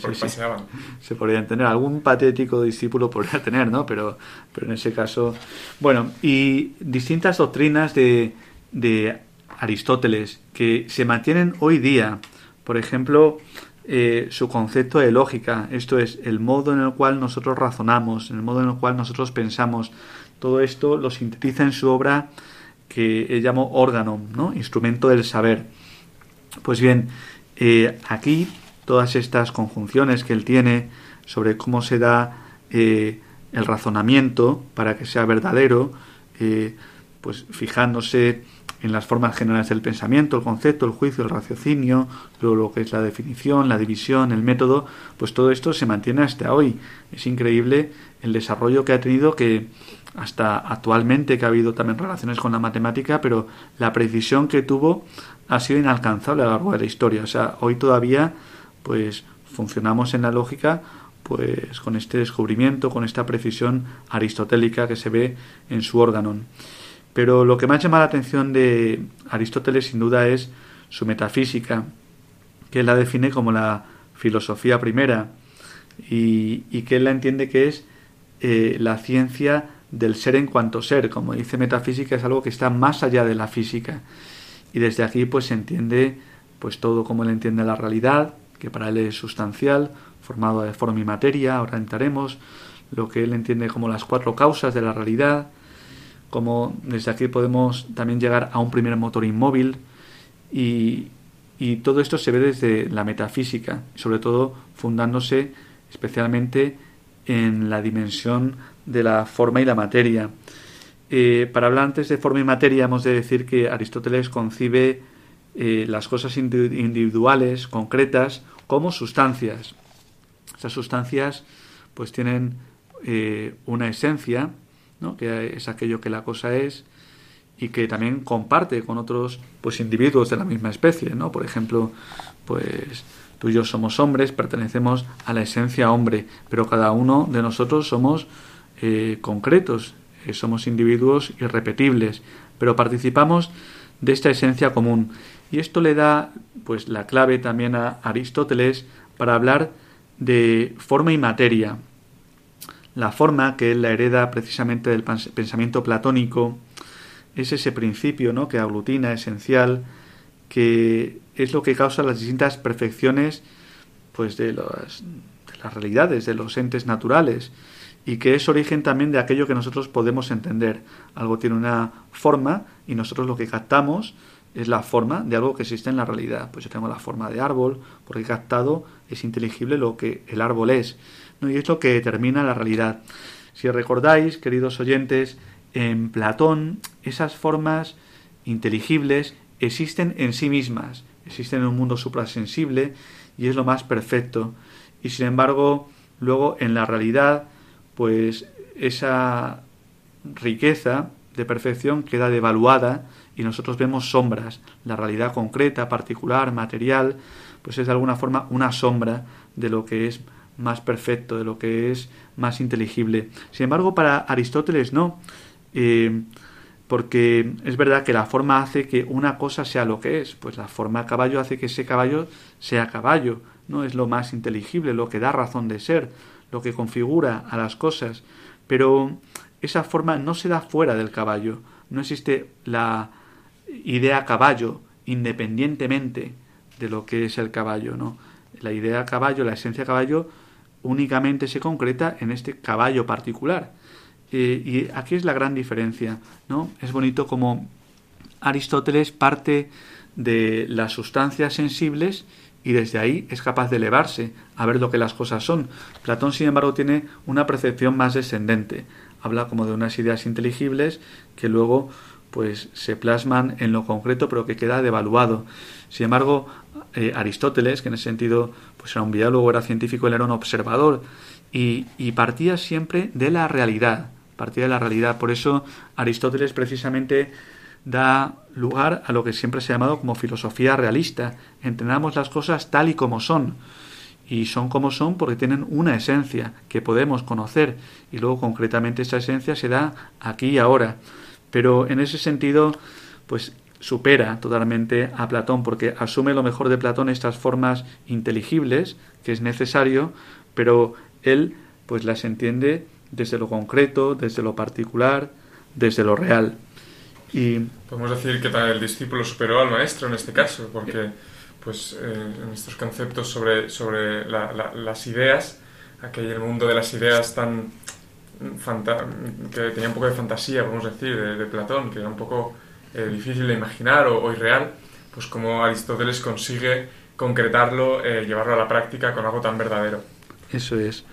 Porque paseaban. Se podrían tener, algún patético discípulo podría tener, ¿no? Pero, pero en ese caso. Bueno, y distintas doctrinas de, de Aristóteles que se mantienen hoy día. Por ejemplo, eh, su concepto de lógica, esto es, el modo en el cual nosotros razonamos, el modo en el cual nosotros pensamos. Todo esto lo sintetiza en su obra que él llamó órgano, ¿no? instrumento del saber. Pues bien, eh, aquí todas estas conjunciones que él tiene sobre cómo se da eh, el razonamiento para que sea verdadero, eh, pues fijándose en las formas generales del pensamiento, el concepto, el juicio, el raciocinio, luego lo que es la definición, la división, el método, pues todo esto se mantiene hasta hoy. Es increíble el desarrollo que ha tenido que hasta actualmente que ha habido también relaciones con la matemática, pero la precisión que tuvo ha sido inalcanzable a lo largo de la historia. O sea, hoy todavía pues funcionamos en la lógica pues con este descubrimiento, con esta precisión aristotélica que se ve en su órgano. Pero lo que más llama la atención de Aristóteles sin duda es su metafísica, que él la define como la filosofía primera y, que él la entiende que es eh, la ciencia del ser en cuanto ser. Como dice metafísica, es algo que está más allá de la física. Y desde aquí pues se entiende pues todo como él entiende la realidad, que para él es sustancial, formado de forma y materia, ahora entraremos, lo que él entiende como las cuatro causas de la realidad, como desde aquí podemos también llegar a un primer motor inmóvil y, y todo esto se ve desde la metafísica, sobre todo fundándose especialmente en la dimensión de la forma y la materia. Eh, para hablar antes de forma y materia, hemos de decir que Aristóteles concibe eh, las cosas individuales, concretas, como sustancias. Esas sustancias pues tienen eh, una esencia, ¿no? que es aquello que la cosa es, y que también comparte con otros pues individuos de la misma especie, ¿no? Por ejemplo, pues tú y yo somos hombres, pertenecemos a la esencia hombre, pero cada uno de nosotros somos eh, concretos, eh, somos individuos irrepetibles, pero participamos de esta esencia común. Y esto le da pues la clave también a Aristóteles para hablar de forma y materia. La forma que él la hereda precisamente del pensamiento platónico es ese principio ¿no? que aglutina, esencial, que es lo que causa las distintas perfecciones pues de, las, de las realidades, de los entes naturales, y que es origen también de aquello que nosotros podemos entender. Algo tiene una forma y nosotros lo que captamos es la forma de algo que existe en la realidad. Pues yo tengo la forma de árbol, porque captado, es inteligible lo que el árbol es. ¿no? Y es lo que determina la realidad. Si recordáis, queridos oyentes, en Platón esas formas inteligibles existen en sí mismas, existen en un mundo suprasensible y es lo más perfecto. Y sin embargo, luego en la realidad, pues esa riqueza de perfección queda devaluada y nosotros vemos sombras. La realidad concreta, particular, material, pues es de alguna forma una sombra de lo que es más perfecto, de lo que es más inteligible. Sin embargo, para Aristóteles no, eh, porque es verdad que la forma hace que una cosa sea lo que es, pues la forma caballo hace que ese caballo sea caballo, no es lo más inteligible, lo que da razón de ser, lo que configura a las cosas, pero esa forma no se da fuera del caballo, no existe la idea caballo independientemente de lo que es el caballo, ¿no? La idea caballo, la esencia caballo únicamente se concreta en este caballo particular. Y aquí es la gran diferencia, ¿no? Es bonito como Aristóteles parte de las sustancias sensibles y desde ahí es capaz de elevarse a ver lo que las cosas son. Platón, sin embargo, tiene una percepción más descendente. Habla como de unas ideas inteligibles que luego pues se plasman en lo concreto pero que queda devaluado. Sin embargo, eh, Aristóteles, que en ese sentido pues era un biólogo, era científico, él era un observador y, y partía siempre de la realidad, partía de la realidad. Por eso Aristóteles precisamente da lugar a lo que siempre se ha llamado como filosofía realista. Entendamos las cosas tal y como son. Y son como son porque tienen una esencia que podemos conocer y luego concretamente esa esencia se da aquí y ahora. Pero en ese sentido, pues supera totalmente a Platón, porque asume lo mejor de Platón estas formas inteligibles, que es necesario, pero él pues las entiende desde lo concreto, desde lo particular, desde lo real. Y podemos decir que el discípulo superó al maestro en este caso, porque pues eh, en estos conceptos sobre, sobre las ideas, aquel el mundo de las ideas tan que tenía un poco de fantasía, podemos decir, de, Platón, que era un poco eh, difícil de imaginar o, irreal, pues como Aristóteles consigue concretarlo, eh, llevarlo a la práctica con algo tan verdadero. Eso es.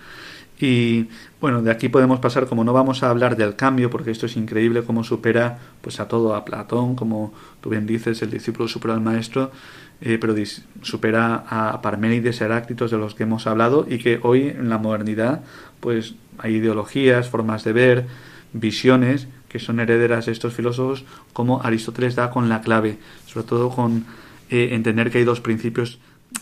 Y bueno, de aquí podemos pasar, como no vamos a hablar del cambio, porque esto es increíble cómo supera pues a todo, a Platón, como tú bien dices, el discípulo supera al maestro, eh, pero supera a Parménides, Heráclitos, de los que hemos hablado, y que hoy en la modernidad pues hay ideologías, formas de ver, visiones que son herederas de estos filósofos, como Aristóteles da con la clave, sobre todo con eh, entender que hay dos principios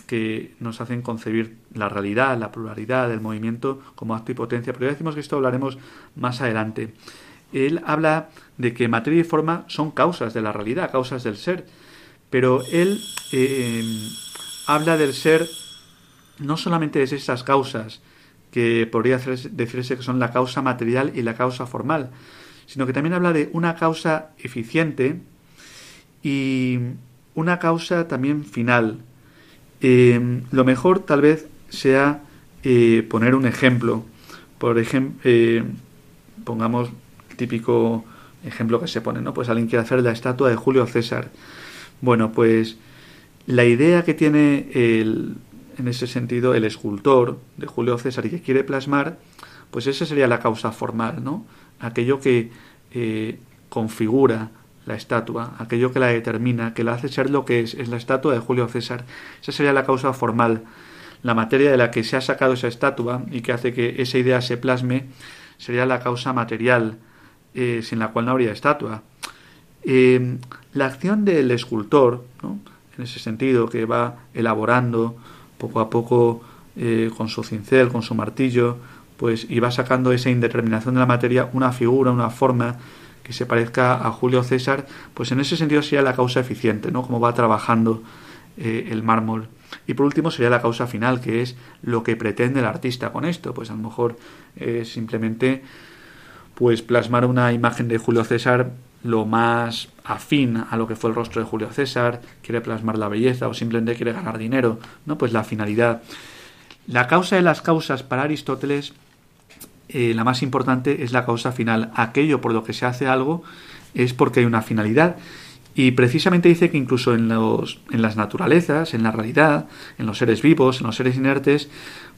que nos hacen concebir la realidad, la pluralidad, el movimiento como acto y potencia. Pero ya decimos que esto hablaremos más adelante. Él habla de que materia y forma son causas de la realidad, causas del ser. Pero él eh, habla del ser no solamente de esas causas, que podría decirse que son la causa material y la causa formal, sino que también habla de una causa eficiente y una causa también final, eh, lo mejor tal vez sea eh, poner un ejemplo. Por ejemplo, eh, pongamos el típico ejemplo que se pone, ¿no? Pues alguien quiere hacer la estatua de Julio César. Bueno, pues la idea que tiene el, en ese sentido el escultor de Julio César y que quiere plasmar, pues esa sería la causa formal, ¿no? Aquello que configura la estatua, aquello que la determina, que la hace ser lo que es, es la estatua de Julio César. Esa sería la causa formal. La materia de la que se ha sacado esa estatua y que hace que esa idea se plasme sería la causa material, eh, sin la cual no habría estatua. Eh, la acción del escultor, ¿no? en ese sentido, que va elaborando poco a poco eh, con su cincel, con su martillo, pues y va sacando esa indeterminación de la materia, una figura, una forma que se parezca a Julio César, pues en ese sentido sería la causa eficiente, ¿no? Como va trabajando eh, el mármol. Y por último sería la causa final, que es lo que pretende el artista con esto. Pues a lo mejor es simplemente pues plasmar una imagen de Julio César lo más afín a lo que fue el rostro de Julio César, quiere plasmar la belleza o simplemente quiere ganar dinero, ¿no? Pues la finalidad. La causa de las causas para Aristóteles, eh, la más importante es la causa final. Aquello por lo que se hace algo es porque hay una finalidad. Y precisamente dice que incluso en, los, en las naturalezas, en la realidad, en los seres vivos, en los seres inertes,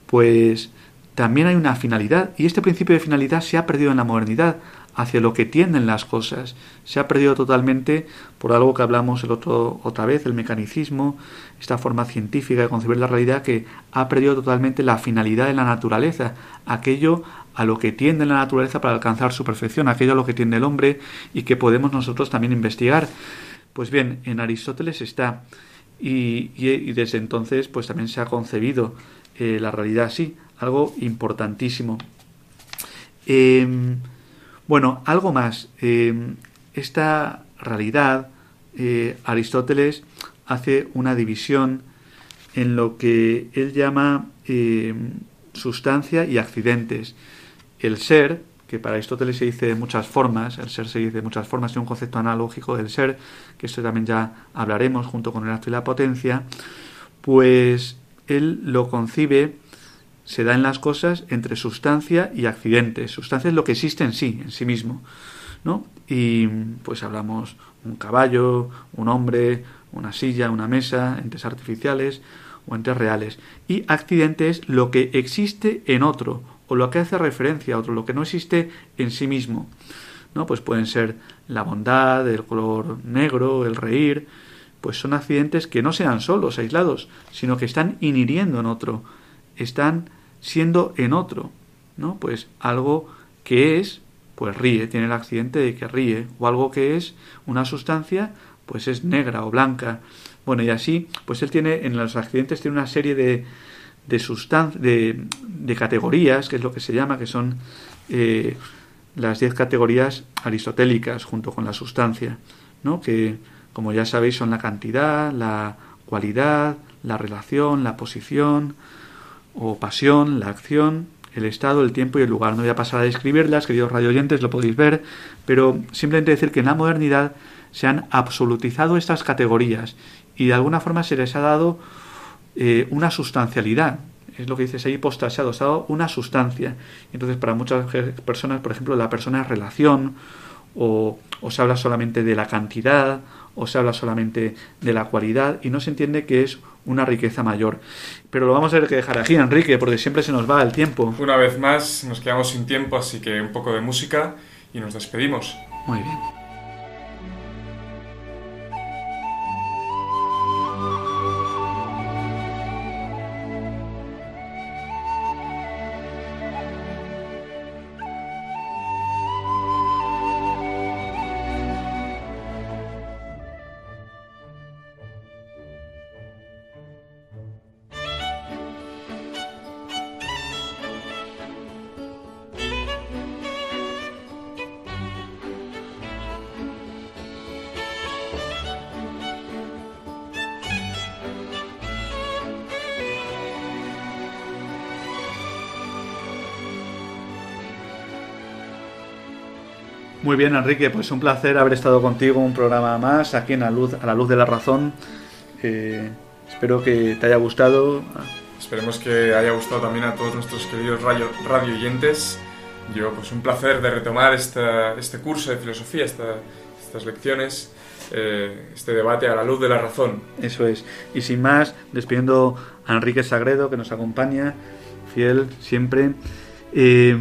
pues también hay una finalidad. Y este principio de finalidad se ha perdido en la modernidad hacia lo que tienden las cosas. Se ha perdido totalmente por algo que hablamos el otro, otra vez, el mecanicismo, esta forma científica de concebir la realidad que ha perdido totalmente la finalidad de la naturaleza, aquello a lo que tiende la naturaleza para alcanzar su perfección, aquello a lo que tiende el hombre y que podemos nosotros también investigar. Pues bien, en Aristóteles está y, desde entonces pues también se ha concebido eh, la realidad así, algo importantísimo. Em, bueno, algo más. Em, esta realidad, eh, Aristóteles hace una división en lo que él llama em, sustancia y accidentes. El ser, que para Aristóteles se dice de muchas formas, el ser se dice de muchas formas, es un concepto analógico del ser, que esto también ya hablaremos junto con el acto y la potencia, pues él lo concibe se da en las cosas entre sustancia y accidentes. Sustancia es lo que existe en sí, en sí mismo. ¿no? Y pues hablamos un caballo, un hombre, una silla, una mesa, entes artificiales o entes reales. Y accidente es lo que existe en otro, o lo que hace referencia a otro, lo que no existe en sí mismo. ¿no? Pues pueden ser la bondad, el color negro, el reír, pues son accidentes que no sean solos, aislados, sino que están inhiriendo en otro, están siendo en otro, ¿no? Pues algo que es, pues ríe, tiene el accidente de que ríe, o algo que es una sustancia, pues es negra o blanca. Bueno, y así, pues él tiene, en los accidentes tiene una serie de, de, de, categorías, que es lo que se llama, que son eh, las diez categorías aristotélicas junto con la sustancia, ¿no? Que, como ya sabéis, son la cantidad, la cualidad, la relación, la posición, o pasión, la acción, el estado, el tiempo y el lugar. No voy a pasar a describirlas, queridos radioyentes, lo podéis ver, pero simplemente decir que en la modernidad se han absolutizado estas categorías y de alguna forma se les ha dado eh, una sustancialidad. Es lo que dices ahí, postaseado, se ha dado una sustancia. Entonces, para muchas personas, por ejemplo, la persona es relación, o, o se habla solamente de la cantidad, o se habla solamente de la cualidad, y no se entiende que es una riqueza mayor. Pero lo vamos a tener que dejar aquí, Enrique, porque siempre se nos va el tiempo. Una vez más, nos quedamos sin tiempo, así que un poco de música y nos despedimos. Muy bien. Muy bien, Enrique, pues un placer haber estado contigo un programa más aquí en la luz, a la luz de la razón. Eh, espero que te haya gustado. Esperemos que haya gustado también a todos nuestros queridos radio, radio oyentes. Yo, pues un placer de retomar este curso de filosofía, estas lecciones, eh, este debate a la luz de la razón. Eso es. Y sin más, despidiendo a Enrique Sagredo, que nos acompaña, fiel siempre. Eh,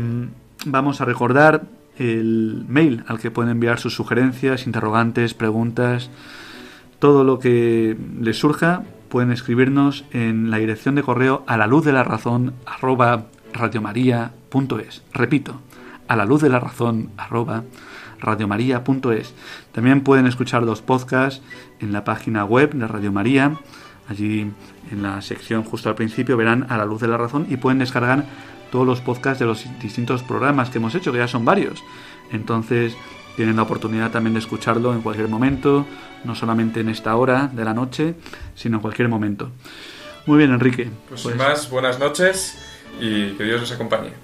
vamos a recordar el mail al que pueden enviar sus sugerencias, interrogantes, preguntas, todo lo que les surja, pueden escribirnos en la dirección de correo a la luz de la razón arroba radiomaria.es. Repito, a la luz de la razón arroba radiomaria.es. También pueden escuchar los podcasts en la página web de Radio María. Allí en la sección justo al principio verán a la luz de la razón y pueden descargar todos los podcasts de los distintos programas que hemos hecho, que ya son varios. Entonces, tienen la oportunidad también de escucharlo en cualquier momento, no solamente en esta hora de la noche, sino en cualquier momento. Muy bien, Enrique. Pues, sin pues más, buenas noches y que Dios os acompañe.